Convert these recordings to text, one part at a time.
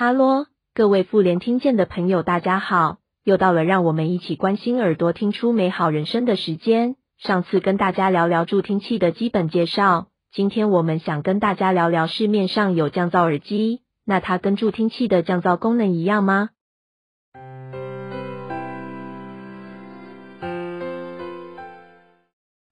哈喽，各位妇联听见的朋友，大家好！又到了让我们一起关心耳朵、听出美好人生的时间。上次跟大家聊聊助听器的基本介绍，今天我们想跟大家聊聊市面上有降噪耳机，那它跟助听器的降噪功能一样吗？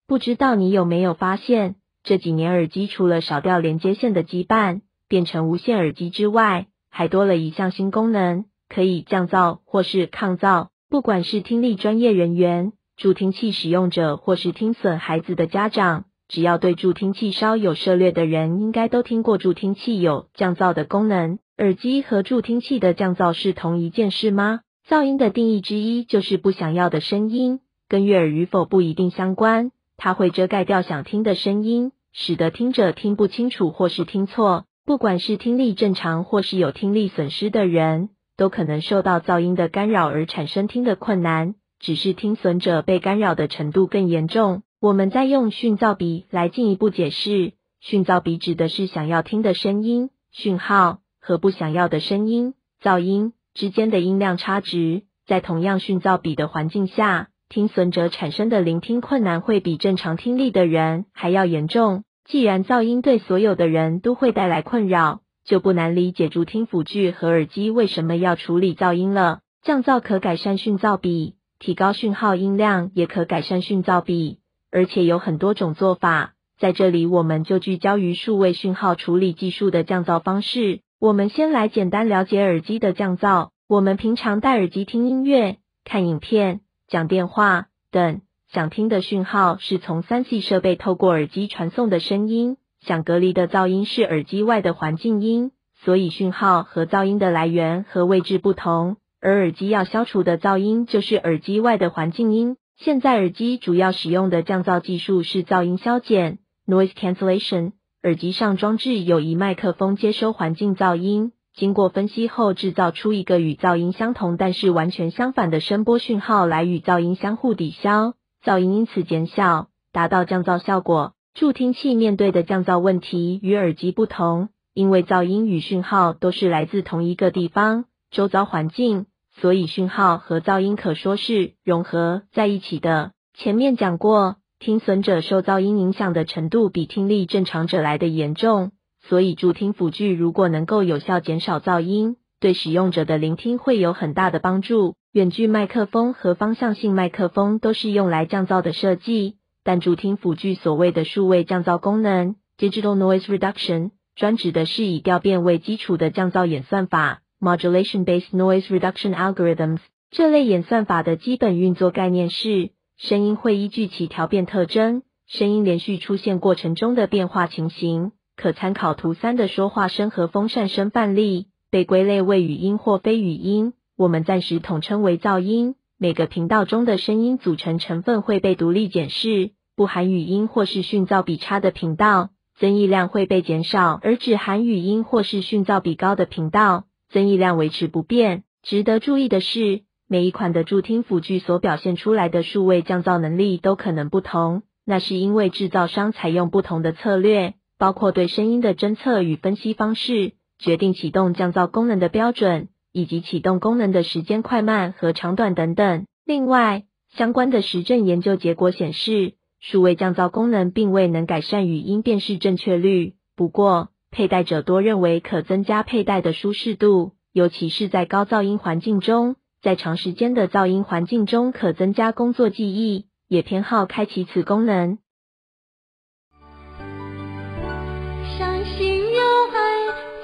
不知道你有没有发现，这几年耳机除了少掉连接线的羁绊，变成无线耳机之外，还多了一项新功能，可以降噪或是抗噪。不管是听力专业人员、助听器使用者，或是听损孩子的家长，只要对助听器稍有涉略的人，应该都听过助听器有降噪的功能。耳机和助听器的降噪是同一件事吗？噪音的定义之一就是不想要的声音，跟悦耳与否不一定相关。它会遮盖掉想听的声音，使得听者听不清楚或是听错。不管是听力正常或是有听力损失的人，都可能受到噪音的干扰而产生听的困难，只是听损者被干扰的程度更严重。我们再用讯噪比来进一步解释，讯噪比指的是想要听的声音讯号和不想要的声音噪音之间的音量差值。在同样讯噪比的环境下，听损者产生的聆听困难会比正常听力的人还要严重。既然噪音对所有的人都会带来困扰，就不难理解助听辅具和耳机为什么要处理噪音了。降噪可改善讯噪比，提高讯号音量也可改善讯噪比，而且有很多种做法。在这里，我们就聚焦于数位讯号处理技术的降噪方式。我们先来简单了解耳机的降噪。我们平常戴耳机听音乐、看影片、讲电话等。想听的讯号是从三 C 设备透过耳机传送的声音，想隔离的噪音是耳机外的环境音，所以讯号和噪音的来源和位置不同。而耳机要消除的噪音就是耳机外的环境音。现在耳机主要使用的降噪技术是噪音消减 （noise cancellation）。耳机上装置有一麦克风接收环境噪音，经过分析后制造出一个与噪音相同但是完全相反的声波讯号来与噪音相互抵消。噪音因此减小，达到降噪效果。助听器面对的降噪问题与耳机不同，因为噪音与讯号都是来自同一个地方——周遭环境，所以讯号和噪音可说是融合在一起的。前面讲过，听损者受噪音影响的程度比听力正常者来的严重，所以助听辅具如果能够有效减少噪音，对使用者的聆听会有很大的帮助。远距麦克风和方向性麦克风都是用来降噪的设计，但助听辅具所谓的数位降噪功能 （Digital Noise Reduction） 专指的是以调变为基础的降噪演算法 （Modulation-based noise reduction algorithms）。这类演算法的基本运作概念是，声音会依据其调变特征，声音连续出现过程中的变化情形，可参考图三的说话声和风扇声范例，被归类为语音或非语音。我们暂时统称为噪音。每个频道中的声音组成成分会被独立检视，不含语音或是讯噪比差的频道，增益量会被减少；而只含语音或是讯噪比高的频道，增益量维持不变。值得注意的是，每一款的助听辅具所表现出来的数位降噪能力都可能不同，那是因为制造商采用不同的策略，包括对声音的侦测与分析方式，决定启动降噪功能的标准。以及启动功能的时间快慢和长短等等。另外，相关的实证研究结果显示，数位降噪功能并未能改善语音辨识正确率。不过，佩戴者多认为可增加佩戴的舒适度，尤其是在高噪音环境中。在长时间的噪音环境中，可增加工作记忆，也偏好开启此功能。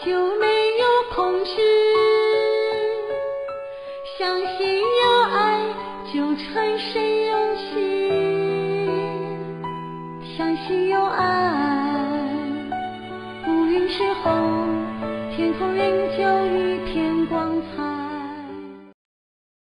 就没有恐惧。相信有爱，就产生